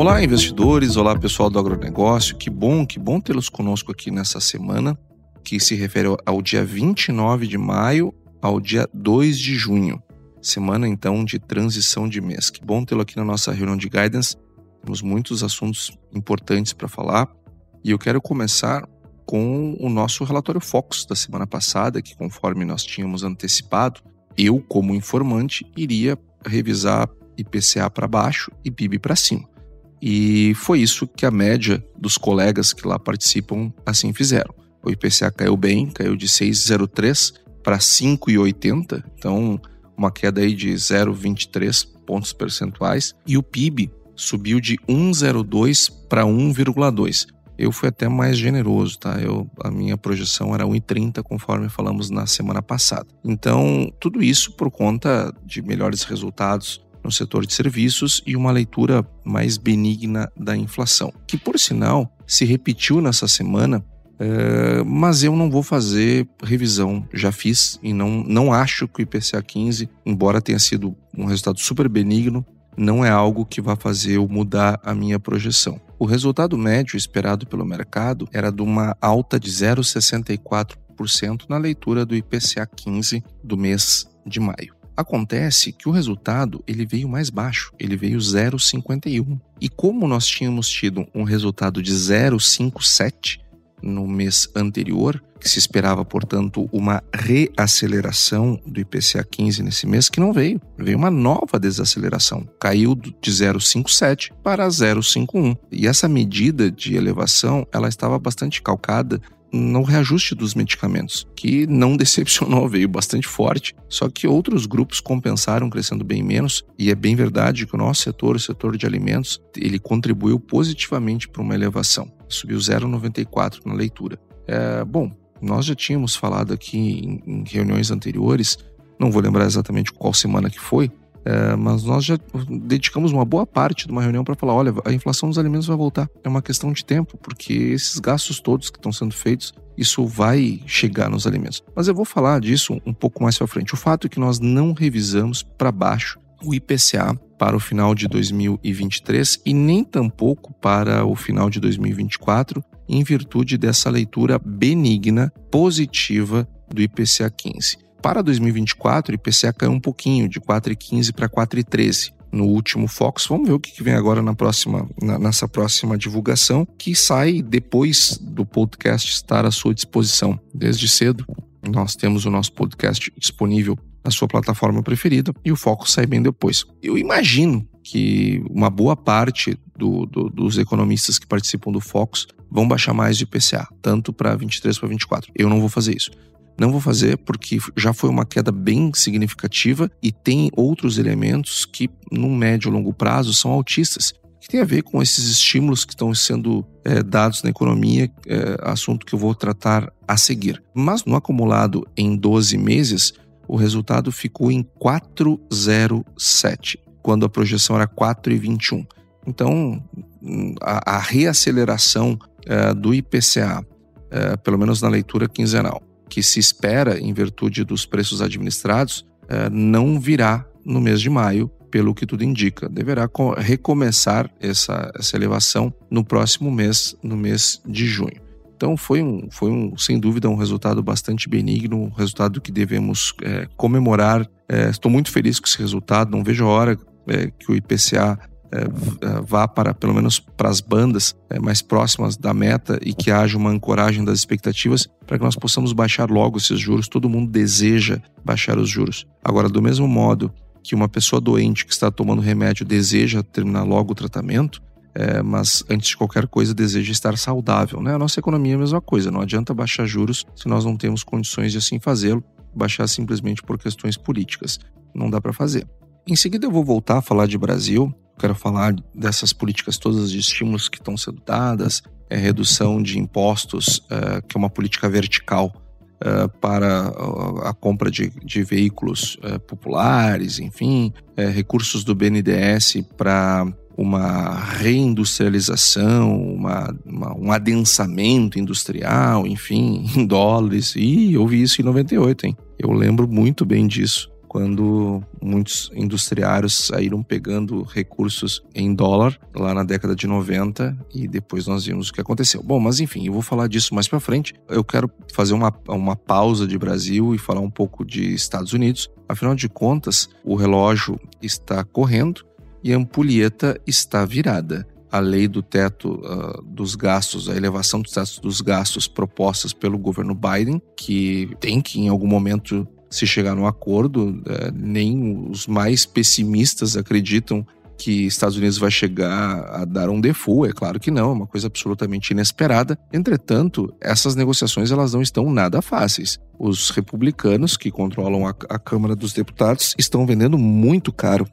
Olá, investidores, olá pessoal do agronegócio. Que bom, que bom tê-los conosco aqui nessa semana, que se refere ao dia 29 de maio ao dia 2 de junho. Semana então de transição de mês. Que bom tê-lo aqui na nossa reunião de guidance. Temos muitos assuntos importantes para falar e eu quero começar com o nosso relatório Focus da semana passada, que conforme nós tínhamos antecipado, eu, como informante, iria revisar IPCA para baixo e PIB para cima. E foi isso que a média dos colegas que lá participam assim fizeram. O IPCA caiu bem, caiu de 6,03 para 5,80, então uma queda aí de 0,23 pontos percentuais, e o PIB subiu de 1,02 para 1,2. Eu fui até mais generoso, tá? Eu, a minha projeção era 1,30, conforme falamos na semana passada. Então, tudo isso por conta de melhores resultados no setor de serviços e uma leitura mais benigna da inflação, que por sinal se repetiu nessa semana é, mas eu não vou fazer revisão. Já fiz e não, não acho que o IPCA 15, embora tenha sido um resultado super benigno, não é algo que vá fazer eu mudar a minha projeção. O resultado médio esperado pelo mercado era de uma alta de 0,64% na leitura do IPCA 15 do mês de maio. Acontece que o resultado ele veio mais baixo, ele veio 0,51. E como nós tínhamos tido um resultado de 0,57, no mês anterior, que se esperava, portanto, uma reaceleração do IPCA 15 nesse mês, que não veio. Veio uma nova desaceleração. Caiu de 0,57 para 0,51. E essa medida de elevação, ela estava bastante calcada no reajuste dos medicamentos, que não decepcionou, veio bastante forte, só que outros grupos compensaram crescendo bem menos, e é bem verdade que o nosso setor, o setor de alimentos, ele contribuiu positivamente para uma elevação, subiu 0,94 na leitura. É, bom, nós já tínhamos falado aqui em, em reuniões anteriores, não vou lembrar exatamente qual semana que foi, é, mas nós já dedicamos uma boa parte de uma reunião para falar: olha, a inflação dos alimentos vai voltar. É uma questão de tempo, porque esses gastos todos que estão sendo feitos, isso vai chegar nos alimentos. Mas eu vou falar disso um pouco mais para frente. O fato é que nós não revisamos para baixo o IPCA para o final de 2023 e nem tampouco para o final de 2024, em virtude dessa leitura benigna, positiva do IPCA 15. Para 2024, o IPCA caiu um pouquinho, de 4,15 para 4,13 no último Fox. Vamos ver o que vem agora na próxima, na, nessa próxima divulgação, que sai depois do podcast estar à sua disposição. Desde cedo, nós temos o nosso podcast disponível na sua plataforma preferida e o foco sai bem depois. Eu imagino que uma boa parte do, do, dos economistas que participam do Focus vão baixar mais de IPCA, tanto para 23 para 24. Eu não vou fazer isso. Não vou fazer porque já foi uma queda bem significativa e tem outros elementos que, no médio e longo prazo, são altistas que tem a ver com esses estímulos que estão sendo é, dados na economia, é, assunto que eu vou tratar a seguir. Mas no acumulado em 12 meses, o resultado ficou em 4,07, quando a projeção era 4,21. Então, a, a reaceleração é, do IPCA, pelo menos na leitura quinzenal, que se espera em virtude dos preços administrados eh, não virá no mês de maio, pelo que tudo indica. Deverá recomeçar essa, essa elevação no próximo mês, no mês de junho. Então foi um, foi um, sem dúvida um resultado bastante benigno, um resultado que devemos é, comemorar. É, estou muito feliz com esse resultado, não vejo a hora é, que o IPCA vá para, pelo menos para as bandas é, mais próximas da meta e que haja uma ancoragem das expectativas para que nós possamos baixar logo esses juros. Todo mundo deseja baixar os juros. Agora, do mesmo modo que uma pessoa doente que está tomando remédio deseja terminar logo o tratamento, é, mas antes de qualquer coisa deseja estar saudável. Né? A nossa economia é a mesma coisa, não adianta baixar juros se nós não temos condições de assim fazê-lo, baixar simplesmente por questões políticas. Não dá para fazer. Em seguida, eu vou voltar a falar de Brasil. Quero falar dessas políticas todas de estímulos que estão sendo dadas, é, redução de impostos, é, que é uma política vertical é, para a compra de, de veículos é, populares, enfim, recursos do BNDES para uma reindustrialização, uma, uma, um adensamento industrial, enfim, em dólares. E eu vi isso em 98, hein? Eu lembro muito bem disso quando muitos industriários saíram pegando recursos em dólar lá na década de 90 e depois nós vimos o que aconteceu. Bom, mas enfim, eu vou falar disso mais para frente. Eu quero fazer uma, uma pausa de Brasil e falar um pouco de Estados Unidos. Afinal de contas, o relógio está correndo e a ampulheta está virada a lei do teto uh, dos gastos, a elevação dos tetos dos gastos propostas pelo governo Biden, que tem que em algum momento se chegar no acordo, é, nem os mais pessimistas acreditam que Estados Unidos vai chegar a dar um default, é claro que não, é uma coisa absolutamente inesperada. Entretanto, essas negociações elas não estão nada fáceis. Os republicanos que controlam a, a Câmara dos Deputados estão vendendo muito caro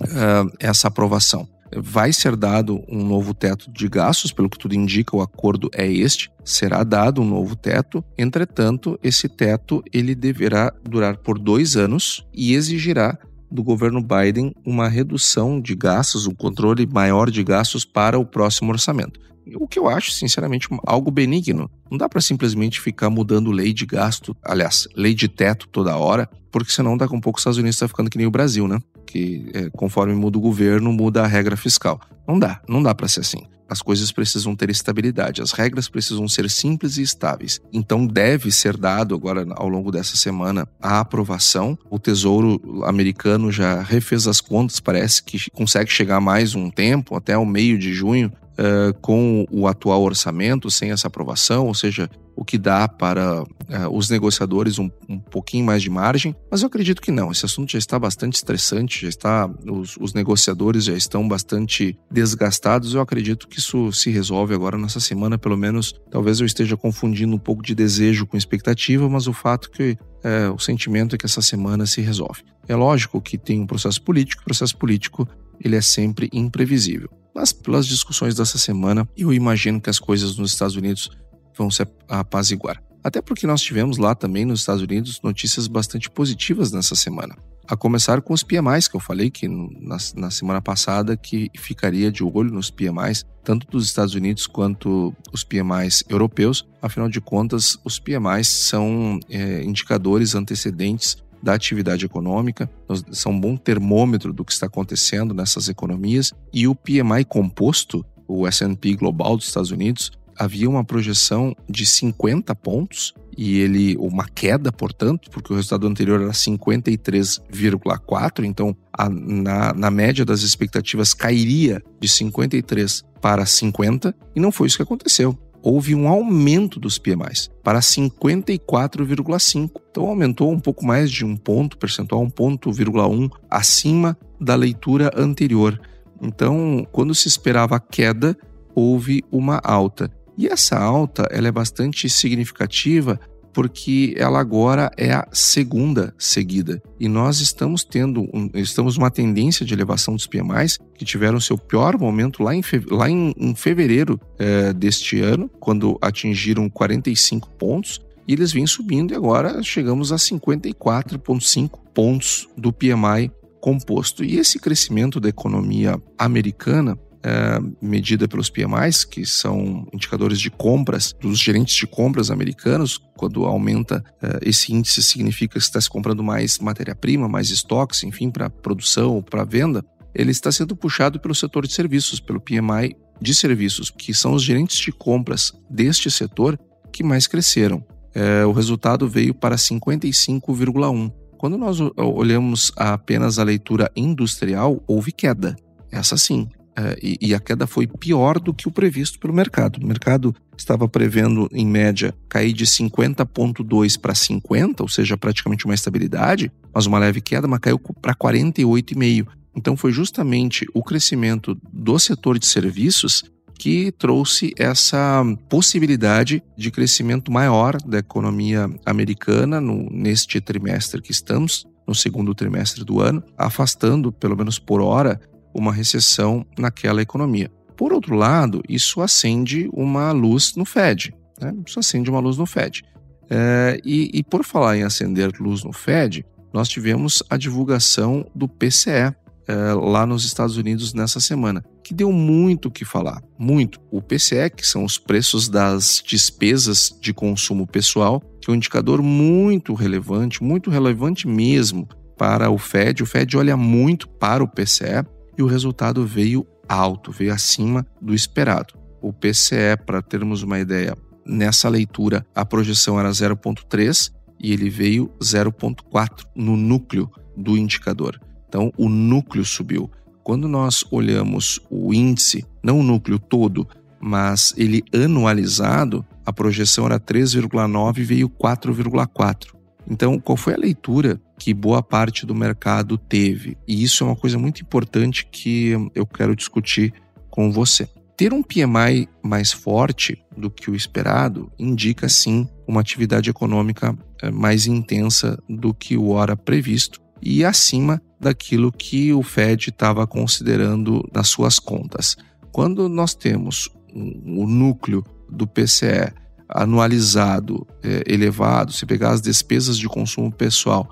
uh, essa aprovação vai ser dado um novo teto de gastos, pelo que tudo indica, o acordo é este, será dado um novo teto. Entretanto, esse teto ele deverá durar por dois anos e exigirá do governo Biden uma redução de gastos, um controle maior de gastos para o próximo orçamento. O que eu acho, sinceramente, algo benigno. Não dá para simplesmente ficar mudando lei de gasto, aliás, lei de teto toda hora, porque senão daqui a um pouco os Estados Unidos está ficando que nem o Brasil, né? Que é, conforme muda o governo, muda a regra fiscal. Não dá, não dá para ser assim. As coisas precisam ter estabilidade, as regras precisam ser simples e estáveis. Então deve ser dado agora ao longo dessa semana a aprovação. O Tesouro americano já refez as contas, parece que consegue chegar mais um tempo, até o meio de junho, uh, com o atual orçamento, sem essa aprovação, ou seja, o que dá para uh, os negociadores um, um, pouquinho mais de margem, mas eu acredito que não. Esse assunto já está bastante estressante, já está, os, os, negociadores já estão bastante desgastados. Eu acredito que isso se resolve agora nessa semana, pelo menos. Talvez eu esteja confundindo um pouco de desejo com expectativa, mas o fato que é, o sentimento é que essa semana se resolve. É lógico que tem um processo político, o processo político ele é sempre imprevisível. Mas pelas discussões dessa semana, eu imagino que as coisas nos Estados Unidos vão se apaziguar. Até porque nós tivemos lá também nos Estados Unidos notícias bastante positivas nessa semana. A começar com os PMIs, que eu falei que na, na, semana passada que ficaria de olho nos PMIs, tanto dos Estados Unidos quanto os PMIs europeus. Afinal de contas, os PMIs são é, indicadores antecedentes da atividade econômica, são um bom termômetro do que está acontecendo nessas economias, e o PMI composto, o S&P Global dos Estados Unidos, havia uma projeção de 50 pontos e ele uma queda, portanto, porque o resultado anterior era 53,4, então a, na, na média das expectativas cairia de 53 para 50 e não foi isso que aconteceu houve um aumento dos PMIs para 54,5. Então aumentou um pouco mais de um ponto percentual, um ponto, um acima da leitura anterior. Então, quando se esperava queda, houve uma alta. E essa alta ela é bastante significativa porque ela agora é a segunda seguida. E nós estamos tendo um, estamos uma tendência de elevação dos PMIs que tiveram seu pior momento lá em, lá em, em fevereiro é, deste ano, quando atingiram 45 pontos. E eles vêm subindo e agora chegamos a 54,5 pontos do PMI composto. E esse crescimento da economia americana é, medida pelos PMIs, que são indicadores de compras dos gerentes de compras americanos. Quando aumenta é, esse índice, significa que está se comprando mais matéria-prima, mais estoques, enfim, para produção ou para venda. Ele está sendo puxado pelo setor de serviços, pelo PMI de serviços, que são os gerentes de compras deste setor que mais cresceram. É, o resultado veio para 55,1. Quando nós olhamos apenas a leitura industrial, houve queda. Essa sim, é, e, e, a queda foi pior do que o previsto pelo mercado. O mercado estava prevendo, em média, cair de 50,2 para 50, ou seja, praticamente uma estabilidade, mas uma leve queda, mas caiu para 48,5. Então foi justamente o crescimento do setor de serviços que trouxe essa possibilidade de crescimento maior da economia americana no, neste trimestre que estamos, no segundo trimestre do ano, afastando, pelo menos por hora, uma recessão naquela economia. Por outro lado, isso acende uma luz no Fed. Né? Isso acende uma luz no Fed. É, e, e por falar em acender luz no Fed, nós tivemos a divulgação do PCE é, lá nos Estados Unidos nessa semana, que deu muito o que falar. Muito. O PCE, que são os preços das despesas de consumo pessoal, que é um indicador muito relevante, muito relevante mesmo para o Fed. O Fed olha muito para o PCE e o resultado veio alto, veio acima do esperado. O PCE, para termos uma ideia, nessa leitura a projeção era 0,3 e ele veio 0,4 no núcleo do indicador. Então o núcleo subiu. Quando nós olhamos o índice, não o núcleo todo, mas ele anualizado, a projeção era 3,9 e veio 4,4. Então, qual foi a leitura que boa parte do mercado teve? E isso é uma coisa muito importante que eu quero discutir com você. Ter um PMI mais forte do que o esperado indica sim uma atividade econômica eh, mais intensa do que o hora previsto e acima daquilo que o Fed estava considerando nas suas contas. Quando nós temos o núcleo do PCE anualizado é, elevado, se pegar as despesas de consumo pessoal,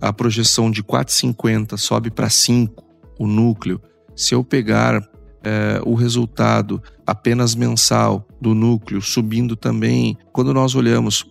a projeção de 4,50 sobe para 5, o núcleo. Se eu pegar é, o resultado apenas mensal do núcleo subindo também, quando nós olhamos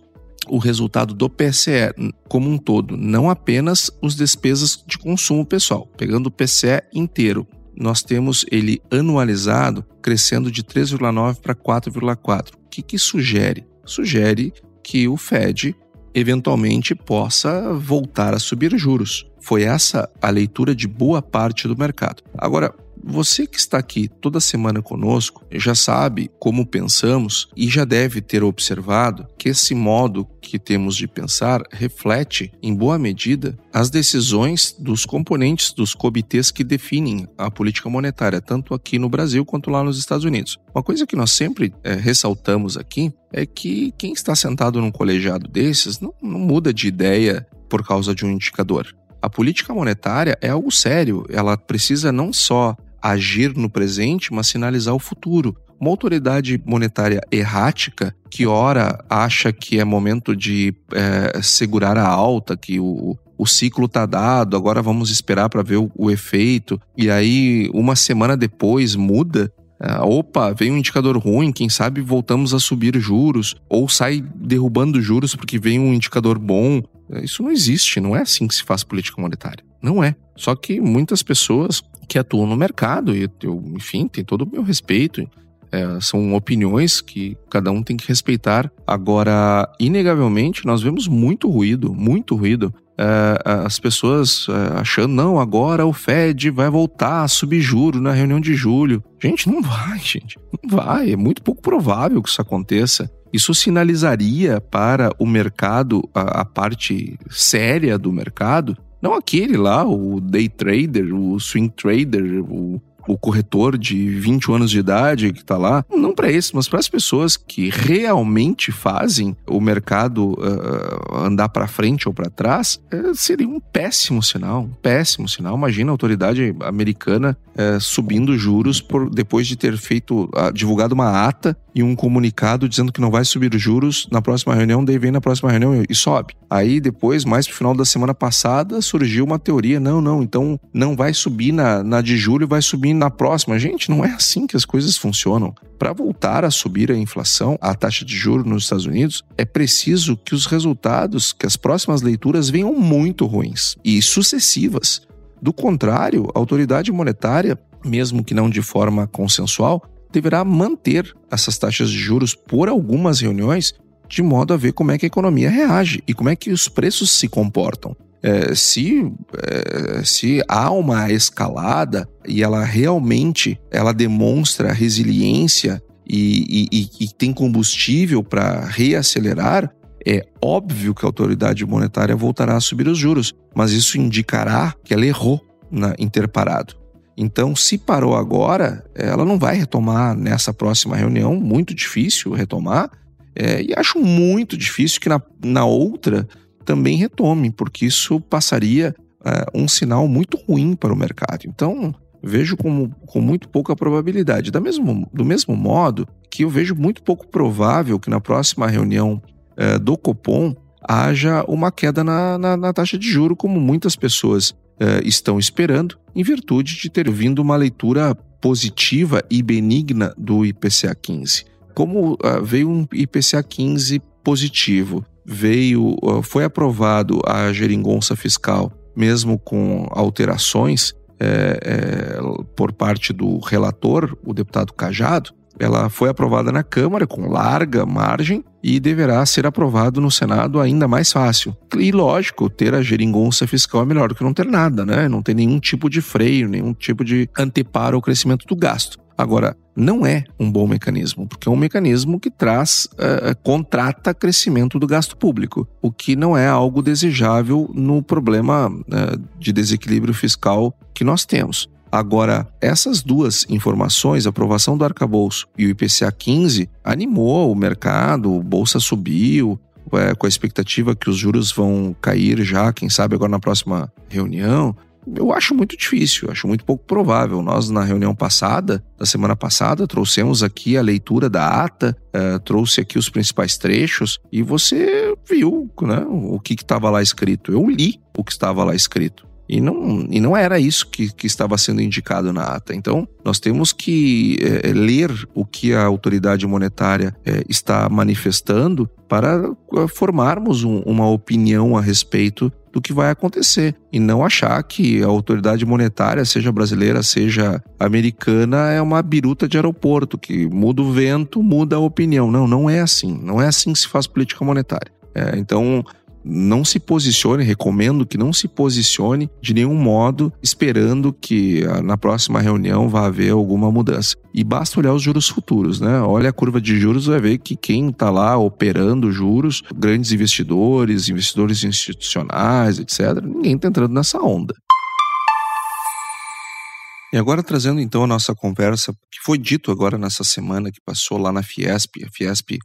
o resultado do PCE como um todo, não apenas as despesas de consumo pessoal, pegando o PCE inteiro, nós temos ele anualizado crescendo de 3,9 para 4,4. O que, que sugere? Sugere que o Fed eventualmente possa voltar a subir juros. Foi essa a leitura de boa parte do mercado. Agora, você que está aqui toda semana conosco já sabe como pensamos e já deve ter observado que esse modo que temos de pensar reflete, em boa medida, as decisões dos componentes dos comitês que definem a política monetária, tanto aqui no Brasil quanto lá nos Estados Unidos. Uma coisa que nós sempre é, ressaltamos aqui é que quem está sentado num colegiado desses não, não muda de ideia por causa de um indicador. A política monetária é algo sério, ela precisa não só agir no presente, mas sinalizar o futuro. Uma autoridade monetária errática, que ora acha que é momento de é, segurar a alta, que o, o ciclo está dado, agora vamos esperar para ver o, o, efeito, e aí uma semana depois muda. É, opa, veio um indicador ruim, quem sabe voltamos a subir juros, ou sai derrubando juros porque vem um indicador bom. É, isso não existe, não é assim que se faz política monetária. Não é. Só que muitas pessoas que atuam no mercado, e eu, enfim, tem todo o meu respeito. É, são opiniões que cada um tem que respeitar. Agora, inegavelmente, nós vemos muito ruído, muito ruído. É, as pessoas é, achando, não, agora o Fed vai voltar a subir juros na reunião de julho. Gente, não vai, gente. Não vai. É muito pouco provável que isso aconteça. Isso sinalizaria para o mercado, a, a parte séria do mercado, não aquele lá, o day trader, o swing trader, o o corretor de 20 anos de idade que está lá, não para esse, mas para as pessoas que realmente fazem o mercado uh, andar para frente ou para trás, uh, seria um péssimo sinal, um péssimo sinal. Imagina a autoridade americana uh, subindo juros por depois de ter feito, divulgado uma ata e um comunicado dizendo que não vai subir juros na próxima reunião, daí vem na próxima reunião e sobe. Aí depois, mais pro final da semana passada, surgiu uma teoria, não, não, então não vai subir na, na de julho, vai subir na próxima. Gente, não é assim que as coisas funcionam. Para voltar a subir a inflação, a taxa de juros nos Estados Unidos, é preciso que os resultados, que as próximas leituras venham muito ruins e sucessivas. Do contrário, a autoridade monetária, mesmo que não de forma consensual, deverá manter essas taxas de juros por algumas reuniões, de modo a ver como é que a economia reage e como é que os preços se comportam. É, se, é, se há uma escalada e ela realmente ela demonstra resiliência e, e, e tem combustível para reacelerar, é óbvio que a autoridade monetária voltará a subir os juros, mas isso indicará que ela errou na, em ter parado. Então, se parou agora, ela não vai retomar nessa próxima reunião, muito difícil retomar, é, e acho muito difícil que na, na outra também retome, porque isso passaria é, um sinal muito ruim para o mercado. Então, vejo como, com muito pouca probabilidade. Da mesmo, do mesmo modo que eu vejo muito pouco provável que na próxima reunião é, do Copom haja uma queda na, na, na, taxa de juro, como muitas pessoas é, estão esperando, em virtude de ter vindo uma leitura positiva e benigna do IPCA 15. Como uh, veio um IPCA 15 positivo, veio, foi aprovado a geringonça fiscal, mesmo com alterações é, é, por parte do relator, o deputado Cajado, ela foi aprovada na Câmara com larga margem e deverá ser aprovado no Senado ainda mais fácil. E lógico, ter a geringonça fiscal é melhor do que não ter nada, né? Não ter nenhum tipo de freio, nenhum tipo de anteparo ao crescimento do gasto. Agora, não é um bom mecanismo, porque é um mecanismo que traz, uh, contrata crescimento do gasto público, o que não é algo desejável no problema uh, de desequilíbrio fiscal que nós temos. Agora, essas duas informações, a aprovação do arcabouço e o IPCA 15, animou o mercado, a bolsa subiu, é, com a expectativa que os juros vão cair já, quem sabe agora na próxima reunião. Eu acho muito difícil, acho muito pouco provável. Nós, na reunião passada, da semana passada, trouxemos aqui a leitura da ata, é, trouxe aqui os principais trechos e você viu né, o que estava lá escrito. Eu li o que estava lá escrito. E não, e não era isso que, que estava sendo indicado na ata. Então, nós temos que é, ler o que a autoridade monetária é, está manifestando para formarmos um, uma opinião a respeito do que vai acontecer e não achar que a autoridade monetária, seja brasileira, seja americana, é uma biruta de aeroporto que muda o vento, muda a opinião. Não, não é assim. Não é assim que se faz política monetária. É, então, não se posicione, recomendo que não se posicione de nenhum modo esperando que ah, na próxima reunião vá haver alguma mudança. E basta olhar os juros futuros, né? Olha a curva de juros, vai ver que quem está lá operando juros, grandes investidores, investidores institucionais, etc., ninguém está entrando nessa onda. E agora trazendo então a nossa conversa, que foi dito agora nessa semana que passou lá na Fiesp. A Fiesp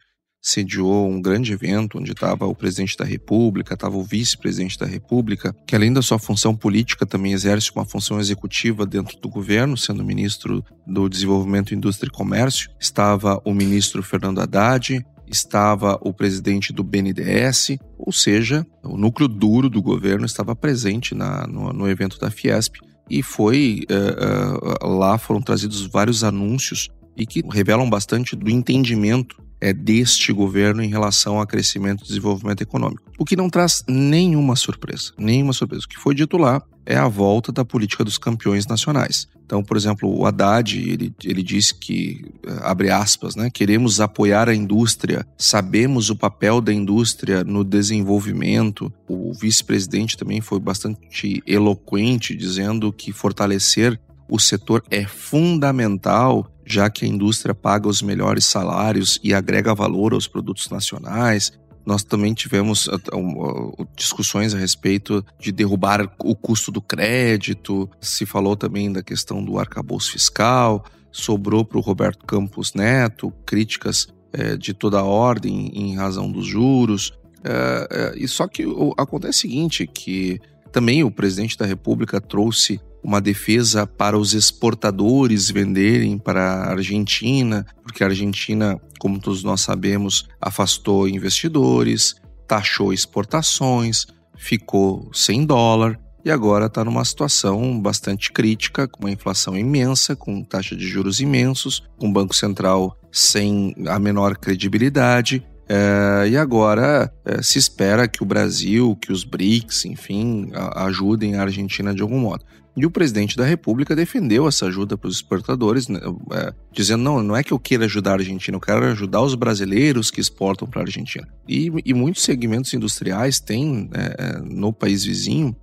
sediou um grande evento onde estava o presidente da República, estava o vice-presidente da República, que além da sua função política também exerce uma função executiva dentro do governo, sendo ministro do Desenvolvimento, Indústria e Comércio. Estava o ministro Fernando Haddad, estava o presidente do BNDES, ou seja, o núcleo duro do governo estava presente na, no, no evento da Fiesp. E foi uh, uh, lá foram trazidos vários anúncios e que revelam bastante do entendimento é, deste governo em relação a crescimento e desenvolvimento econômico. O que não traz nenhuma surpresa, nenhuma surpresa. O que foi dito lá é a volta da política dos campeões nacionais. Então, por exemplo, o Haddad, ele, ele disse que, eh, abre aspas, né, queremos apoiar a indústria, sabemos o papel da indústria no desenvolvimento. O vice-presidente também foi bastante eloquente, dizendo que fortalecer o setor é fundamental já que a indústria paga os melhores salários e agrega valor aos produtos nacionais. Nós também tivemos uh, uh, discussões a respeito de derrubar o custo do crédito, se falou também da questão do arcabouço fiscal, sobrou para o Roberto Campos Neto críticas eh, de toda a ordem em razão dos juros. Eh, eh, e só que acontece o seguinte, que também o presidente da República trouxe uma defesa para os exportadores venderem para a Argentina, porque a Argentina, como todos nós sabemos, afastou investidores, taxou exportações, ficou sem dólar e agora está numa situação bastante crítica, com uma inflação imensa, com taxa de juros imensos, com o Banco Central sem a menor credibilidade. É, e agora é, se espera que o Brasil, que os BRICS, enfim, a, ajudem a Argentina de algum modo. E o presidente da República defendeu essa ajuda para os exportadores, né, é, dizendo: não, não é que eu queira ajudar a Argentina, eu quero ajudar os brasileiros que exportam para a Argentina. E, e, muitos segmentos industriais têm é, é, no país vizinho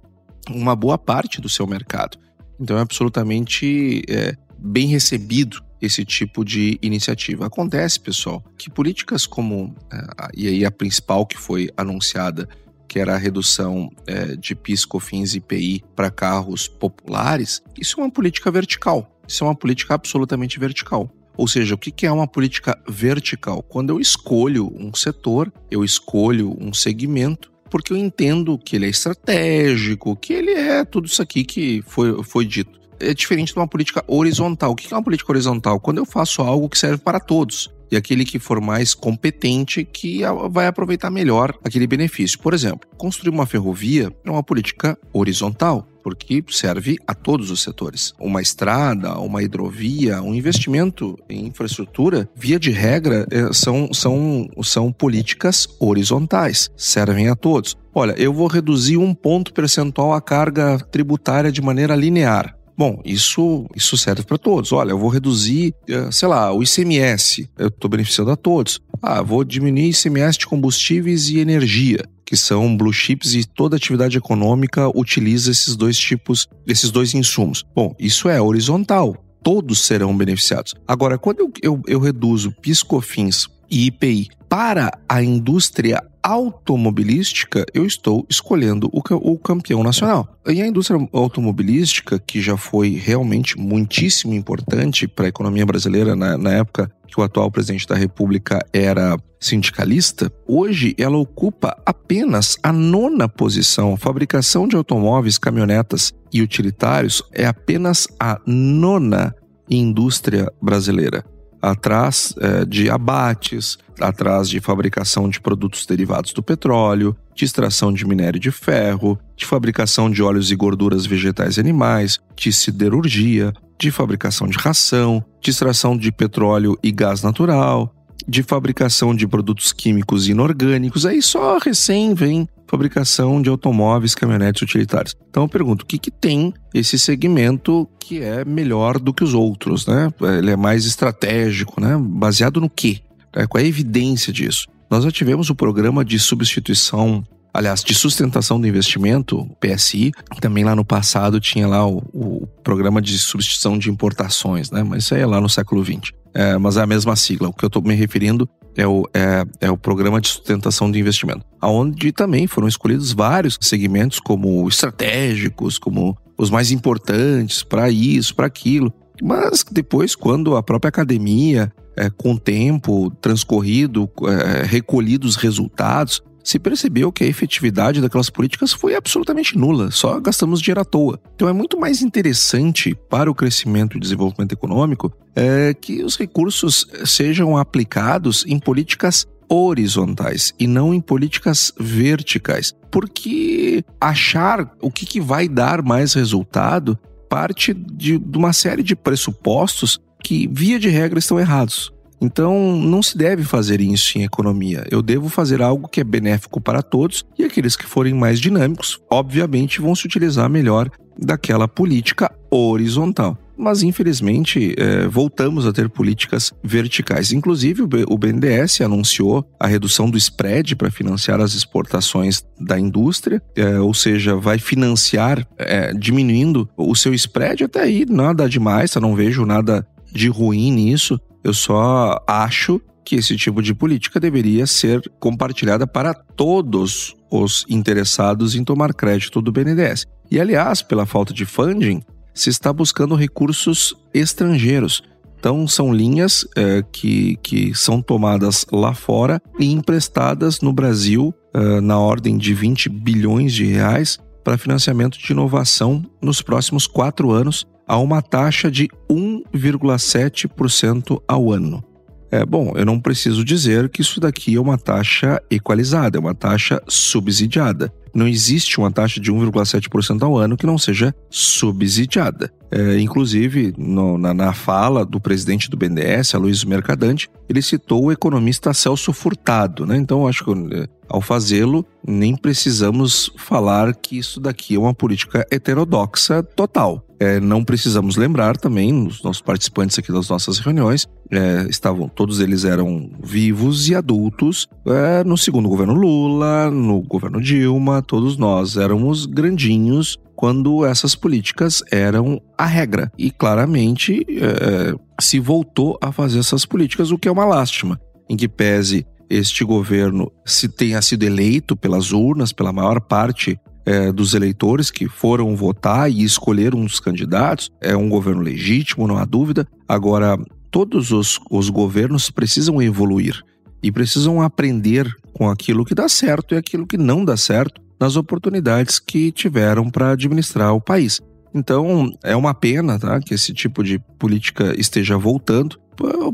uma boa parte do seu mercado. Então é absolutamente é, bem recebido esse tipo de iniciativa. Acontece, pessoal, que políticas como, é, e aí a principal que foi anunciada, que era a redução é, de PIS, COFINS e IPI para carros populares, isso é uma política vertical. Isso é uma política absolutamente vertical. Ou seja, o que é uma política vertical? Quando eu escolho um setor, eu escolho um segmento, porque eu entendo que ele é estratégico, que ele é tudo isso aqui que foi, foi dito é diferente de uma política horizontal. O que é uma política horizontal? Quando eu faço algo que serve para todos. E aquele que for mais competente que vai aproveitar melhor aquele benefício. Por exemplo, construir uma ferrovia é uma política horizontal porque serve a todos os setores. Uma estrada, uma hidrovia, um investimento em infraestrutura, via de regra, é, são, são, são políticas horizontais, servem a todos. Olha, eu vou reduzir um ponto percentual a carga tributária de maneira linear. Bom, isso, isso serve para todos. Olha, eu vou reduzir, eh, sei lá, o ICMS, eu estou beneficiando a todos. Ah, vou diminuir ICMS de combustíveis e energia, que são blue chips e toda atividade econômica utiliza esses dois tipos, esses dois insumos. Bom, isso é horizontal. Todos serão beneficiados. Agora, quando eu, eu, eu reduzo PIS, COFINS e IPI para a indústria automobilística, eu estou escolhendo o, o campeão nacional. E a indústria automobilística, que já foi realmente muitíssimo importante para a economia brasileira na, na época que o atual presidente da República era sindicalista, hoje ela ocupa apenas a nona posição. A fabricação de automóveis, caminhonetas e utilitários é apenas a nona indústria brasileira atrás é, de abates, atrás de fabricação de produtos derivados do petróleo, de extração de minério de ferro, de fabricação de óleos e gorduras vegetais e animais, de siderurgia, de fabricação de ração, de extração de petróleo e gás natural, de fabricação de produtos químicos inorgânicos. Aí só recém vem fabricação de automóveis, caminhonetes utilitários. Então eu pergunto, o que, que tem esse segmento que é melhor do que os outros, né? Ele é mais estratégico, né? Baseado no quê? É, qual é a evidência disso? Nós já tivemos o programa de substituição aliás, de sustentação do investimento, PSI, também lá no passado tinha lá o, o, programa de substituição de importações, né? Mas isso aí é lá no século XX. É, mas é a mesma sigla. O que eu estou me referindo é o, é, é o Programa de Sustentação de Investimento, onde também foram escolhidos vários segmentos como estratégicos, como os mais importantes para isso, para aquilo. Mas depois, quando a própria academia, é, com o tempo transcorrido, é, recolhidos resultados, se percebeu que a efetividade daquelas políticas foi absolutamente nula, só gastamos dinheiro à toa. Então é muito mais interessante para o crescimento e desenvolvimento econômico é, que os recursos sejam aplicados em políticas horizontais e não em políticas verticais. Porque achar o que, que vai dar mais resultado parte de, de uma série de pressupostos que, via de regra, estão errados. Então, não se deve fazer isso em economia. Eu devo fazer algo que é benéfico para todos e aqueles que forem mais dinâmicos, obviamente, vão se utilizar melhor daquela política horizontal. Mas, infelizmente, é, voltamos a ter políticas verticais. Inclusive, o BNDES anunciou a redução do spread para financiar as exportações da indústria, é, ou seja, vai financiar é, diminuindo o seu spread. Até aí, nada demais, eu não vejo nada de ruim nisso. Eu só acho que esse tipo de política deveria ser compartilhada para todos os interessados em tomar crédito do BNDES. E, aliás, pela falta de funding, se está buscando recursos estrangeiros. Então, são linhas é, que, que são tomadas lá fora e emprestadas no Brasil é, na ordem de 20 bilhões de reais para financiamento de inovação nos próximos quatro anos, a uma taxa de 1,7% ao ano. É bom, eu não preciso dizer que isso daqui é uma taxa equalizada, é uma taxa subsidiada. não existe uma taxa de 1,7% ao ano que não seja subsidiada. É, inclusive, no, na, na, fala do presidente do BNDES, Aloysio Mercadante, ele citou o economista Celso Furtado. Né? Então, acho que é, ao fazê-lo, nem precisamos falar que isso daqui é uma política heterodoxa total. É, não precisamos lembrar também, os nossos participantes aqui das nossas reuniões, é, estavam, todos eles eram vivos e adultos é, no segundo governo Lula, no governo Dilma, todos nós éramos grandinhos quando essas políticas eram a regra. E claramente é, se voltou a fazer essas políticas, o que é uma lástima. Em que pese este governo se tenha sido eleito pelas urnas, pela maior parte é, dos eleitores que foram votar e escolher um dos candidatos, é um governo legítimo, não há dúvida. Agora, todos os, os governos precisam evoluir e precisam aprender com aquilo que dá certo e aquilo que não dá certo nas oportunidades que tiveram para administrar o país. Então, é uma pena tá, que esse tipo de política esteja voltando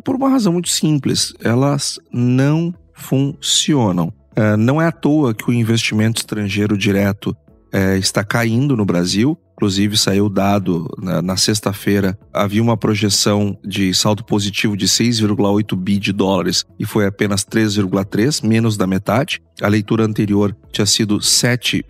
por uma razão muito simples: elas não funcionam. É, não é à toa que o investimento estrangeiro direto é, está caindo no Brasil. Inclusive, saiu dado na, na sexta-feira, havia uma projeção de saldo positivo de 6,8 bi de dólares e foi apenas 3,3, menos da metade. A leitura anterior tinha sido 7,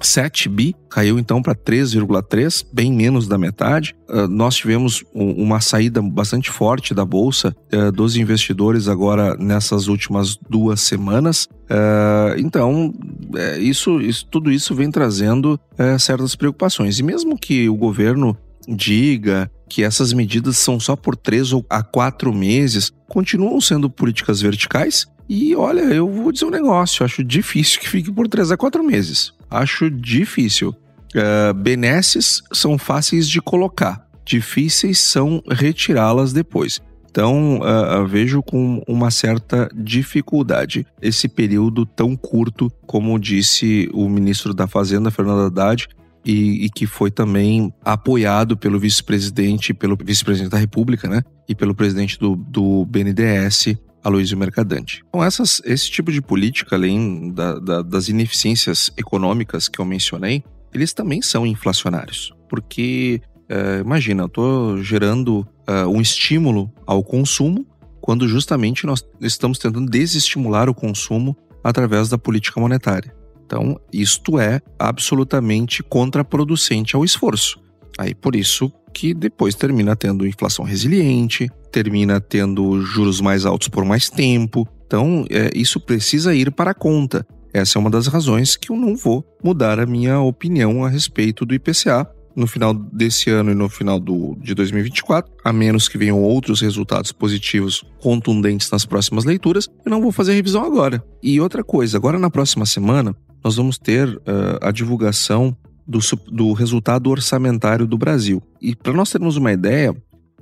7 bi, caiu então para 3,3, bem menos da metade. Uh, nós tivemos um, uma saída bastante forte da bolsa uh, dos investidores agora nessas últimas duas semanas. Uh, então, é, isso, isso, tudo isso vem trazendo é, certas preocupações. E mesmo que o governo diga que essas medidas são só por três ou a quatro meses, continuam sendo políticas verticais. E olha, eu vou dizer um negócio, acho difícil que fique por três a quatro meses acho difícil. Uh, benesses são fáceis de colocar, difíceis são retirá-las depois. Então, uh, vejo com uma certa dificuldade esse período tão curto, como disse o ministro da Fazenda, Fernando Haddad, e, e que foi também apoiado pelo vice-presidente, pelo vice-presidente da República, né? E pelo presidente do, do BNDES, Aloysio Mercadante. Então, essas, esse tipo de política, além da, da, das ineficiências econômicas que eu mencionei, eles também são inflacionários. Porque, é, imagina, eu estou gerando é, um estímulo ao consumo quando justamente nós estamos tentando desestimular o consumo através da política monetária. Então, isto é absolutamente contraproducente ao esforço. Aí, por isso que depois termina tendo inflação resiliente, termina tendo juros mais altos por mais tempo. Então, é, isso precisa ir para a conta. Essa é uma das razões que eu não vou mudar a minha opinião a respeito do IPCA no final desse ano e no final do, de 2024, a menos que venham outros resultados positivos contundentes nas próximas leituras, eu não vou fazer revisão agora. E outra coisa, agora na próxima semana, nós vamos ter uh, a divulgação do, do resultado orçamentário do Brasil. E para nós termos uma ideia,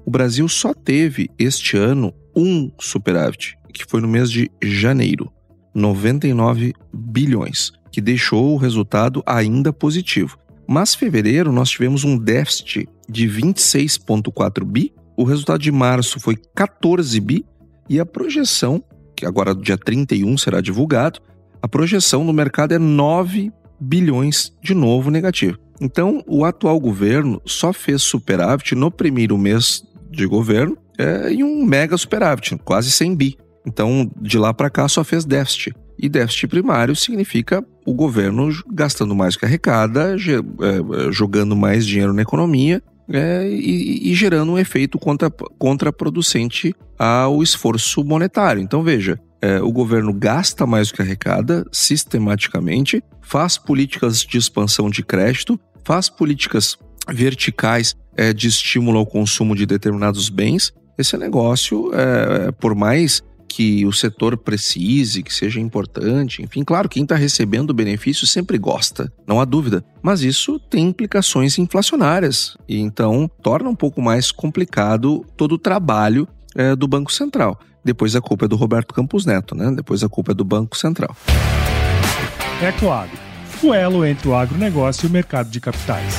o Brasil só teve este ano um superávit, que foi no mês de janeiro, 99 bilhões, que deixou o resultado ainda positivo. Mas fevereiro nós tivemos um déficit de 26,4 bi, o resultado de março foi 14 bi e a projeção, que agora dia 31 será divulgado, a projeção no mercado é 9 bilhões de novo negativo. Então, o atual governo só fez superávit no primeiro mês de governo é, em um mega superávit, quase 100 bi. Então, de lá para cá só fez déficit. E déficit primário significa o governo gastando mais que arrecada, é, jogando mais dinheiro na economia é, e, e, gerando um efeito contra, contraproducente ao esforço monetário. Então, veja, é, o governo gasta mais do que arrecada sistematicamente, faz políticas de expansão de crédito, faz políticas verticais é, de estímulo ao consumo de determinados bens. Esse negócio, é, por mais que o setor precise, que seja importante, enfim, claro, quem está recebendo o benefício sempre gosta, não há dúvida. Mas isso tem implicações inflacionárias e então torna um pouco mais complicado todo o trabalho é, do Banco Central. Depois a culpa é do Roberto Campos Neto, né? Depois a culpa é do Banco Central. É claro, o elo entre o agronegócio e o mercado de capitais.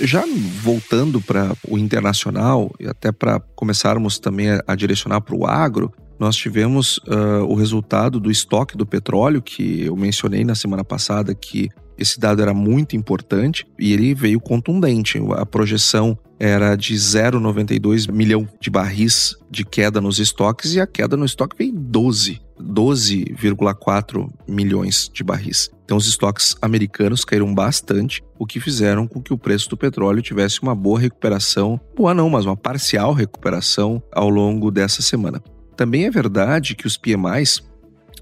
Já voltando para o internacional e até para começarmos também a direcionar para o agro, nós tivemos uh, o resultado do estoque do petróleo, que eu mencionei na semana passada que esse dado era muito importante e ele veio contundente. A projeção era de 0,92 milhão de barris de queda nos estoques e a queda no estoque veio 12, 12,4 milhões de barris. Então os estoques americanos caíram bastante, o que fizeram com que o preço do petróleo tivesse uma boa recuperação, boa não, mas uma parcial recuperação ao longo dessa semana. Também é verdade que os PMIs,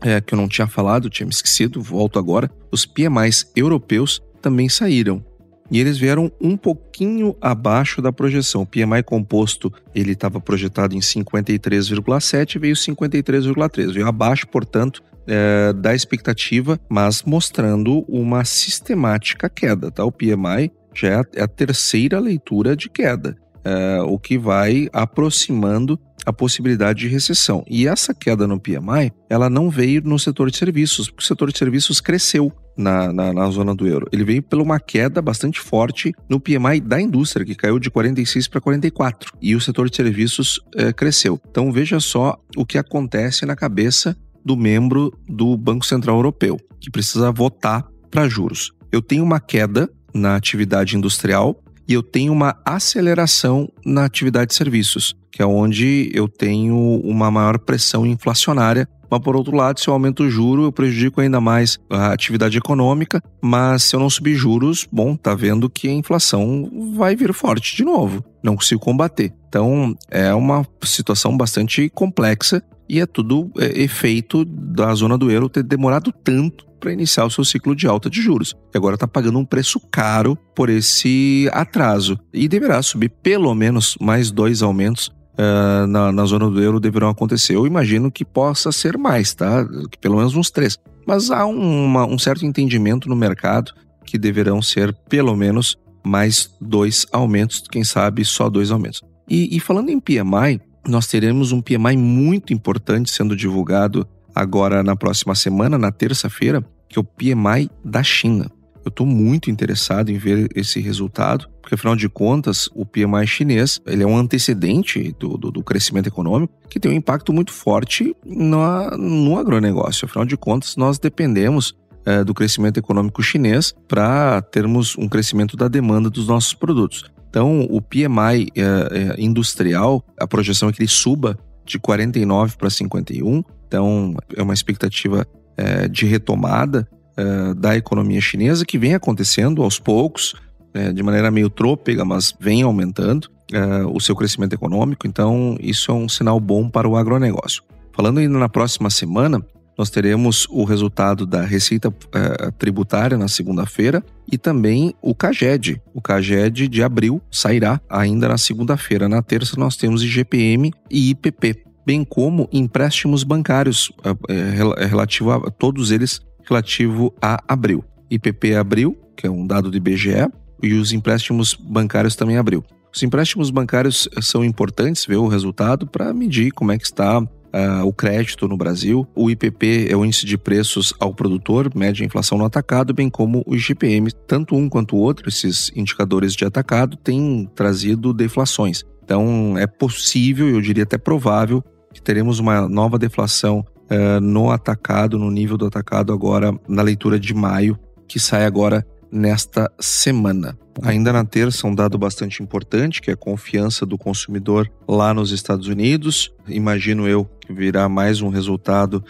é, que eu não tinha falado, tinha me esquecido, volto agora, os PMIs europeus também saíram. E eles vieram um pouquinho abaixo da projeção. O PMI composto ele estava projetado em 53,7 veio 53,3. Veio abaixo, portanto, é, da expectativa, mas mostrando uma sistemática queda. Tá? O PMI já é a terceira leitura de queda, é, o que vai aproximando a possibilidade de recessão. E essa queda no PMI, ela não veio no setor de serviços, porque o setor de serviços cresceu na, na, na, zona do euro. Ele veio pela uma queda bastante forte no PMI da indústria, que caiu de 46 para 44, e o setor de serviços é, cresceu. Então veja só o que acontece na cabeça do membro do Banco Central Europeu, que precisa votar para juros. Eu tenho uma queda na atividade industrial e eu tenho uma aceleração na atividade de serviços, que é onde eu tenho uma maior pressão inflacionária. Mas, por outro lado, se eu aumento o juro, eu prejudico ainda mais a atividade econômica. Mas se eu não subir juros, bom, tá vendo que a inflação vai vir forte de novo. Não consigo combater. Então, é uma situação bastante complexa e é tudo é, efeito da zona do euro ter demorado tanto para iniciar o seu ciclo de alta de juros. E agora está pagando um preço caro por esse atraso e deverá subir pelo menos mais dois aumentos uh, na, na zona do euro deverão acontecer. Eu imagino que possa ser mais, tá? Pelo menos uns três. Mas há uma, um certo entendimento no mercado que deverão ser pelo menos mais dois aumentos, quem sabe só dois aumentos. E, e falando em PMI, nós teremos um PMI muito importante sendo divulgado agora na próxima semana, na terça-feira, que é o PMI da China. Eu estou muito interessado em ver esse resultado, porque afinal de contas, o PMI chinês ele é um antecedente do, do, do crescimento econômico que tem um impacto muito forte no, no agronegócio. Afinal de contas, nós dependemos é, do crescimento econômico chinês para termos um crescimento da demanda dos nossos produtos. Então, o PMI é, é, industrial, a projeção é que ele suba de 49 para 51. Então, é uma expectativa é, de retomada é, da economia chinesa que vem acontecendo aos poucos, é, de maneira meio trôpega, mas vem aumentando é, o seu crescimento econômico. Então, isso é um sinal bom para o agronegócio. Falando ainda na próxima semana, nós teremos o resultado da Receita é, Tributária na segunda-feira e também o CAGED. O CAGED de abril sairá ainda na segunda-feira. Na terça nós temos IGPM e IPP, bem como empréstimos bancários é, é, relativo a todos eles relativo a abril. IPP abril, que é um dado do IBGE, e os empréstimos bancários também abril. Os empréstimos bancários são importantes ver o resultado para medir como é que está uh, o crédito no Brasil. O IPP é o índice de preços ao produtor, mede a inflação no atacado, bem como o IGPM. Tanto um quanto o outro, esses indicadores de atacado, têm trazido deflações. Então, é possível, eu diria até provável, que teremos uma nova deflação uh, no atacado, no nível do atacado, agora na leitura de maio, que sai agora nesta semana. Ainda na terça, um dado bastante importante, que é a confiança do consumidor lá nos Estados Unidos. Imagino eu que virá mais um resultado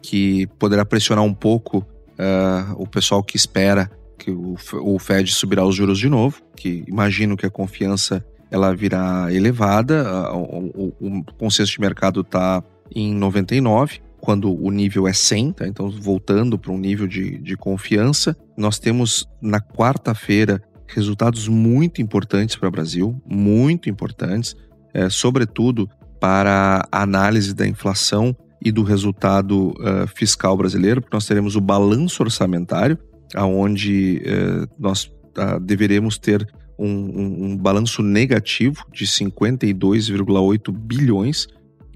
que poderá pressionar um pouco uh, o pessoal que espera que o, o Fed subirá os juros de novo, que imagino que a confiança ela virá elevada, o, o, o consenso de mercado está em 99, quando o nível é 100, tá? então voltando para um nível de, de confiança. Nós temos na quarta-feira resultados muito importantes para o Brasil, muito importantes, é, sobretudo para a análise da inflação e do resultado uh, fiscal brasileiro, porque nós teremos o balanço orçamentário, aonde uh, nós uh, deveremos ter um, um, balanço negativo de 52,8 bilhões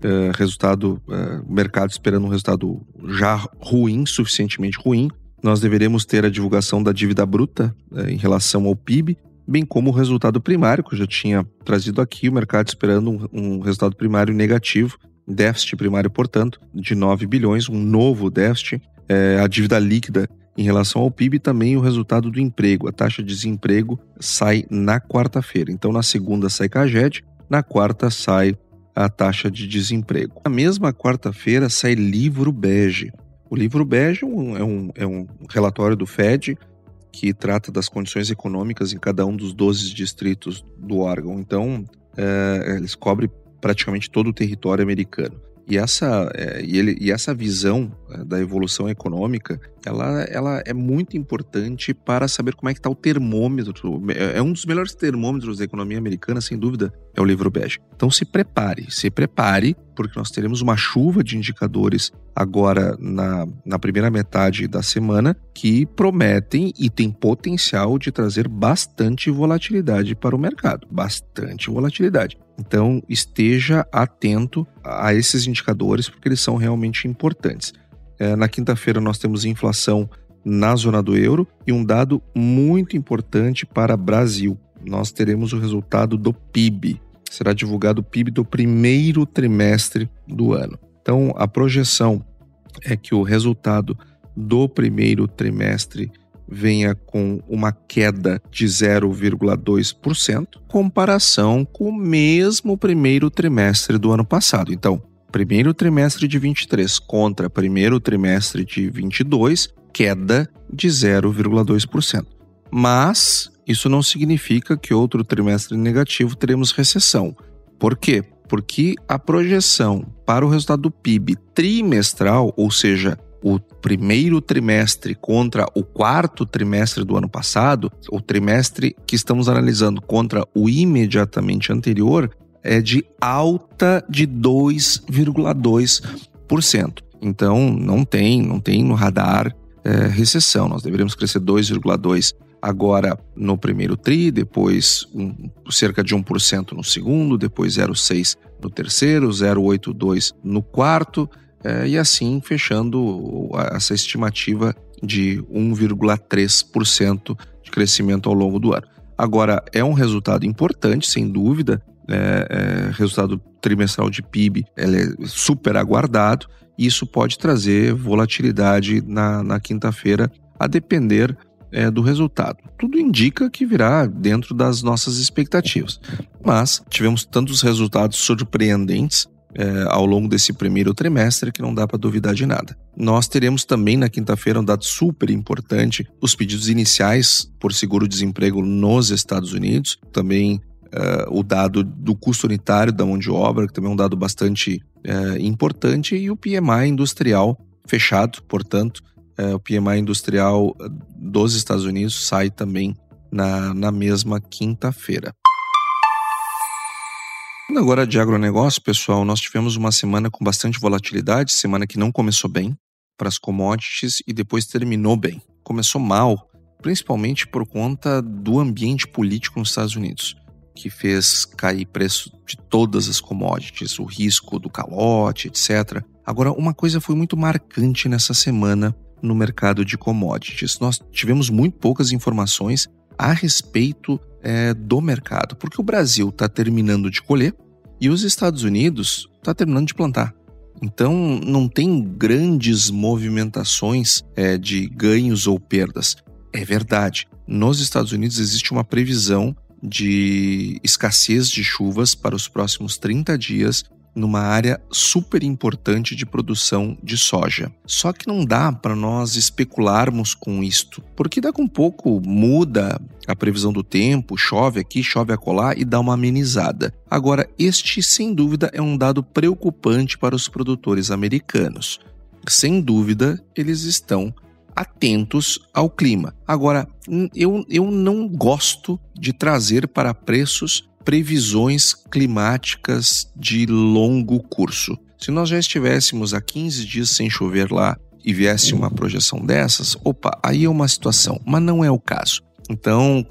Uh, resultado, uh, mercado esperando um resultado já ruim, suficientemente ruim. Nós deveremos ter a divulgação da dívida bruta uh, em relação ao PIB, bem como o resultado primário, que eu já tinha trazido aqui, o mercado esperando um, um resultado primário negativo déficit primário, portanto, de 9 bilhões, um novo déficit, é, a dívida líquida em relação ao PIB também o resultado do emprego. A taxa de desemprego sai na quarta-feira. Então, na segunda sai CAGED, na quarta sai a taxa de desemprego. Na mesma quarta-feira sai livro bege. O livro bege é um, é um, é relatório do FED que trata das condições econômicas em cada um dos 12 distritos do órgão. Então, é, eles cobrem praticamente todo o território americano. E essa, é, e, ele, e essa visão é, da evolução econômica, ela, ela é muito importante para saber como é que está o termômetro. É, é um dos melhores termômetros da economia americana, sem dúvida, é o livro bege. Então se prepare, se prepare, porque nós teremos uma chuva de indicadores agora na, na primeira metade da semana que prometem e têm potencial de trazer bastante volatilidade para o mercado. Bastante volatilidade. Então esteja atento a esses indicadores, porque eles são realmente importantes. É, na quinta-feira nós temos inflação na zona do euro e um dado muito importante para Brasil. Nós teremos o resultado do PIB será divulgado o PIB do primeiro trimestre do ano. Então, a projeção é que o resultado do primeiro trimestre venha com uma queda de 0,2%, comparação com o mesmo primeiro trimestre do ano passado. Então, primeiro trimestre de 23 contra primeiro trimestre de 22, queda de 0,2%. Mas isso não significa que outro trimestre negativo teremos recessão. Por quê? Porque a projeção para o resultado do PIB trimestral, ou seja, o primeiro trimestre contra o quarto trimestre do ano passado, o trimestre que estamos analisando contra o imediatamente anterior, é de alta de 2,2%. Então não tem, não tem no radar é, recessão. Nós deveríamos crescer 2,2% agora no primeiro TRI, depois um, cerca de 1% no segundo, depois 0,6% no terceiro, 0,82% no quarto, é, e assim fechando essa estimativa de 1,3% de crescimento ao longo do ano. Agora, é um resultado importante, sem dúvida, é, é, resultado trimestral de PIB ele é super aguardado, e isso pode trazer volatilidade na, na quinta-feira, a depender é, do resultado. Tudo indica que virá dentro das nossas expectativas. Mas tivemos tantos resultados surpreendentes é, ao longo desse primeiro trimestre que não dá para duvidar de nada. Nós teremos também na quinta-feira um dado super importante: os pedidos iniciais por seguro-desemprego nos Estados Unidos, também é, o dado do custo unitário da mão de obra, que também é um dado bastante é, importante, e o PMI industrial fechado, portanto, o PMI industrial dos Estados Unidos sai também na, na mesma quinta-feira. Agora de agronegócio, pessoal, nós tivemos uma semana com bastante volatilidade, semana que não começou bem para as commodities e depois terminou bem. Começou mal, principalmente por conta do ambiente político nos Estados Unidos, que fez cair preço de todas as commodities, o risco do calote, etc. Agora, uma coisa foi muito marcante nessa semana no mercado de commodities. Nós tivemos muito poucas informações a respeito é, do mercado, porque o Brasil está terminando de colher e os Estados Unidos está terminando de plantar. Então não tem grandes movimentações é, de ganhos ou perdas. É verdade. Nos Estados Unidos existe uma previsão de escassez de chuvas para os próximos 30 dias numa área super importante de produção de soja. Só que não dá para nós especularmos com isto, porque daqui um pouco muda a previsão do tempo, chove aqui, chove acolá e dá uma amenizada. Agora, este sem dúvida é um dado preocupante para os produtores americanos. Sem dúvida, eles estão atentos ao clima. Agora, eu, eu não gosto de trazer para preços previsões climáticas de longo curso. Se nós já estivéssemos há 15 dias sem chover lá e viesse uma projeção dessas, opa, aí é uma situação, mas não é o caso. Então,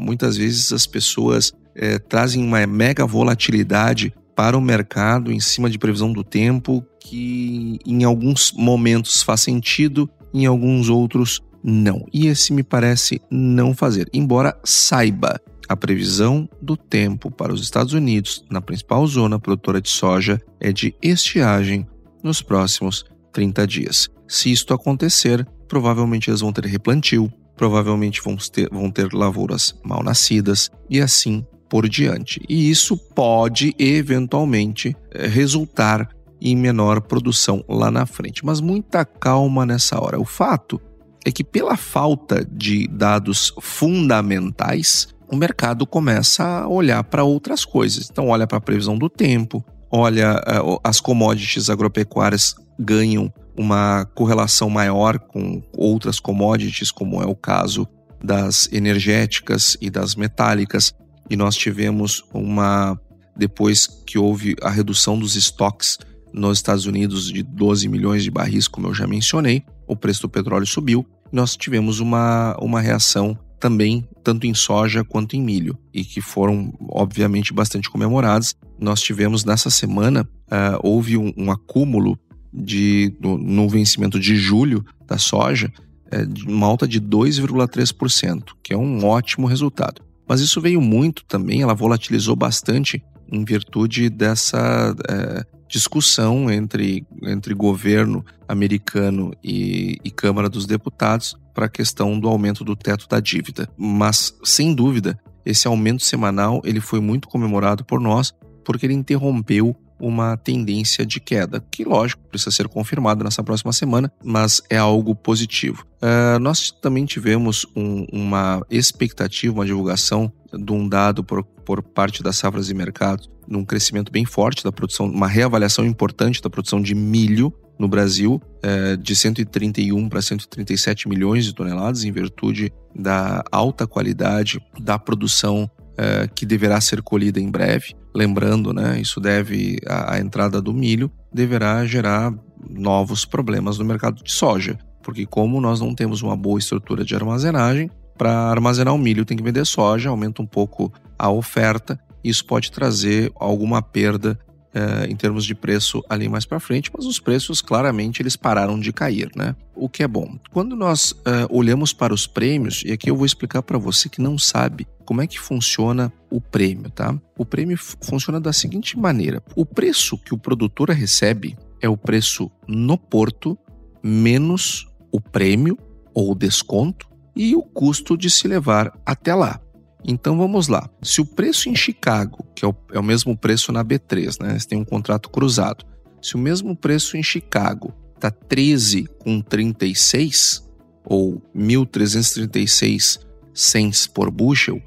muitas vezes as pessoas é, trazem uma mega volatilidade para o mercado em cima de previsão do tempo que em alguns momentos faz sentido, em alguns outros não. E esse me parece não fazer, embora saiba a previsão do tempo para os Estados Unidos, na principal zona produtora de soja, é de estiagem nos próximos 30 dias. Se isto acontecer, provavelmente eles vão ter replantio, provavelmente vão ter, vão ter lavouras mal nascidas e assim por diante. E isso pode eventualmente eh, resultar em menor produção lá na frente. Mas muita calma nessa hora. O fato é que, pela falta de dados fundamentais, o mercado começa a olhar para outras coisas. Então, olha para a previsão do tempo, olha uh, as commodities agropecuárias ganham uma correlação maior com outras commodities, como é o caso das energéticas e das metálicas. E nós tivemos uma depois que houve a redução dos estoques nos Estados Unidos de 12 milhões de barris, como eu já mencionei, o preço do petróleo subiu. Nós tivemos uma, uma reação também tanto em soja quanto em milho e que foram obviamente bastante comemorados. Nós tivemos nessa semana uh, houve um, um, acúmulo de no, no, vencimento de julho da soja uh, de uma alta de 2,3%, que é um ótimo resultado. Mas isso veio muito também, ela volatilizou bastante em virtude dessa uh, discussão entre, entre governo americano e, e Câmara dos Deputados para a questão do aumento do teto da dívida. Mas, sem dúvida, esse aumento semanal ele foi muito comemorado por nós porque ele interrompeu uma tendência de queda, que lógico precisa ser confirmado nessa próxima semana, mas é algo positivo. Uh, nós também tivemos um, uma expectativa, uma divulgação de um dado por, por parte das safras e mercados, num crescimento bem forte da produção, uma reavaliação importante da produção de milho no Brasil, é, de 131 para 137 milhões de toneladas, em virtude da alta qualidade da produção é, que deverá ser colhida em breve. Lembrando, né, isso deve a, a entrada do milho deverá gerar novos problemas no mercado de soja, porque como nós não temos uma boa estrutura de armazenagem, para armazenar o milho tem que vender soja, aumenta um pouco a oferta, isso pode trazer alguma perda é, em termos de preço ali mais para frente, mas os preços claramente eles pararam de cair, né? O que é bom. Quando nós é, olhamos para os prêmios, e aqui eu vou explicar para você que não sabe como é que funciona o prêmio, tá? O prêmio funciona da seguinte maneira: o preço que o produtor recebe é o preço no porto menos o prêmio ou o desconto e o custo de se levar até lá. Então vamos lá. Se o preço em Chicago, que é o, é o mesmo preço na B3, né? Você tem um contrato cruzado. Se o mesmo preço em Chicago está 13 com 36 ou 1.336 cents por bushel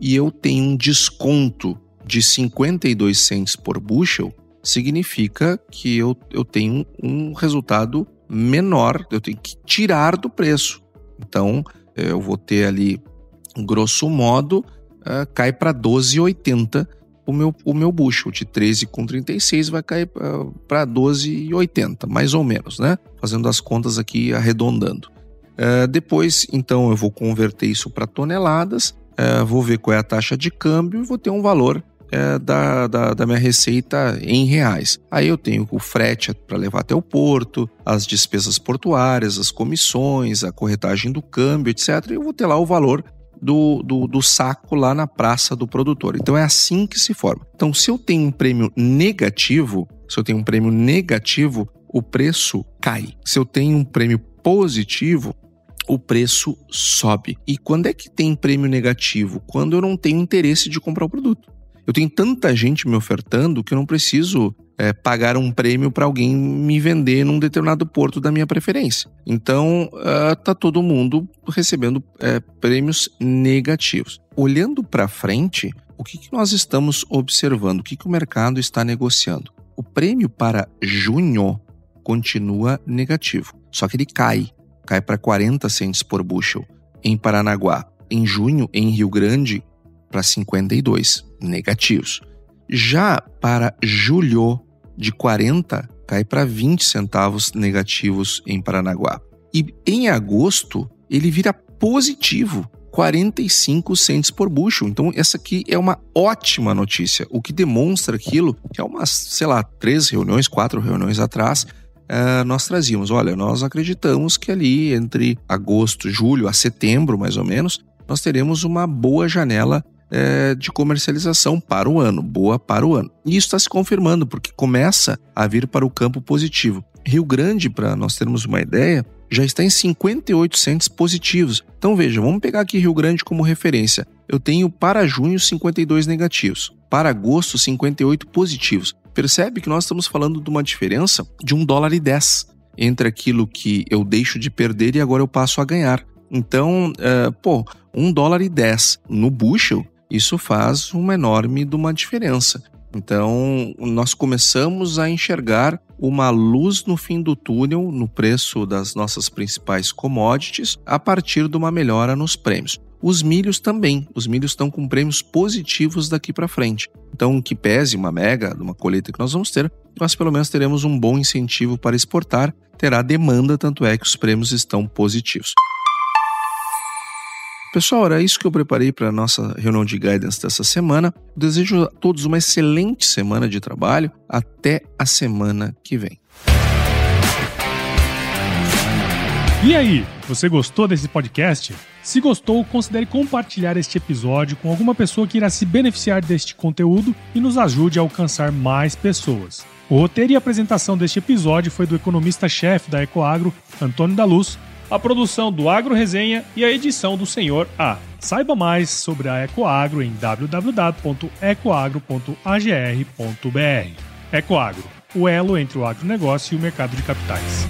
e eu tenho um desconto de 52 cents por bushel, significa que eu, eu tenho um resultado menor, eu tenho que tirar do preço. Então, eu vou ter ali grosso modo, uh, cai para 12,80 o meu, o meu bushel. De 13,36 vai cair uh, para 12,80, mais ou menos, né? Fazendo as contas aqui, arredondando. Uh, depois, então, eu vou converter isso para toneladas, uh, vou ver qual é a taxa de câmbio e vou ter um valor da, da, da, minha receita em reais. Aí eu tenho o frete para levar até o porto, as despesas portuárias, as comissões, a corretagem do câmbio, etc. E eu vou ter lá o valor do, do, do, saco lá na praça do produtor. Então é assim que se forma. Então, se eu tenho um prêmio negativo, se eu tenho um prêmio negativo, o preço cai. Se eu tenho um prêmio positivo, o preço sobe. E quando é que tem prêmio negativo? Quando eu não tenho interesse de comprar o produto. Eu tenho tanta gente me ofertando que eu não preciso é, pagar um prêmio para alguém me vender num determinado porto da minha preferência. Então, uh, tá todo mundo recebendo é, prêmios negativos. Olhando para frente, o que, que, nós estamos observando? O que, que o mercado está negociando? O prêmio para junho continua negativo, só que ele cai, cai para 40 cents por bushel em Paranaguá. Em junho, em Rio Grande, para 52 negativos. Já para julho, de 40 cai para 20 centavos negativos em Paranaguá. E em agosto, ele vira positivo, 45 cents por bushel. Então, essa aqui é uma ótima notícia, o que demonstra aquilo que é umas, sei lá, três reuniões, quatro reuniões atrás, uh, nós trazíamos. Olha, nós acreditamos que ali entre agosto, julho a setembro, mais ou menos, nós teremos uma boa janela é, de comercialização para o ano, boa para o ano. E isso está se confirmando, porque começa a vir para o campo positivo. Rio Grande, para nós termos uma ideia, já está em 58 centos positivos. Então veja, vamos pegar aqui Rio Grande como referência. Eu tenho para junho 52 negativos, para agosto 58 positivos. Percebe que nós estamos falando de uma diferença de um dólar e 10 entre aquilo que eu deixo de perder e agora eu passo a ganhar. Então, uh, pô, um dólar e 10 no bushel, isso faz uma enorme de uma diferença. Então, nós começamos a enxergar uma luz no fim do túnel no preço das nossas principais commodities a partir de uma melhora nos prêmios. Os milhos também, os milhos estão com prêmios positivos daqui para frente. Então, que pese uma mega, uma colheita que nós vamos ter, nós pelo menos teremos um bom incentivo para exportar, terá demanda, tanto é que os prêmios estão positivos. Pessoal, era isso que eu preparei para a nossa reunião de guidance dessa semana. desejo a todos uma excelente semana de trabalho. Até a semana que vem. E aí, você gostou desse podcast? Se gostou, considere compartilhar este episódio com alguma pessoa que irá se beneficiar deste conteúdo e nos ajude a alcançar mais pessoas. O roteiro e apresentação deste episódio foi do economista-chefe da Ecoagro, Antônio da Luz, a produção do Agro Resenha e a edição do Senhor A. Saiba mais sobre a Ecoagro em www.ecoagro.agr.br. Ecoagro, o elo entre o agronegócio e o mercado de capitais.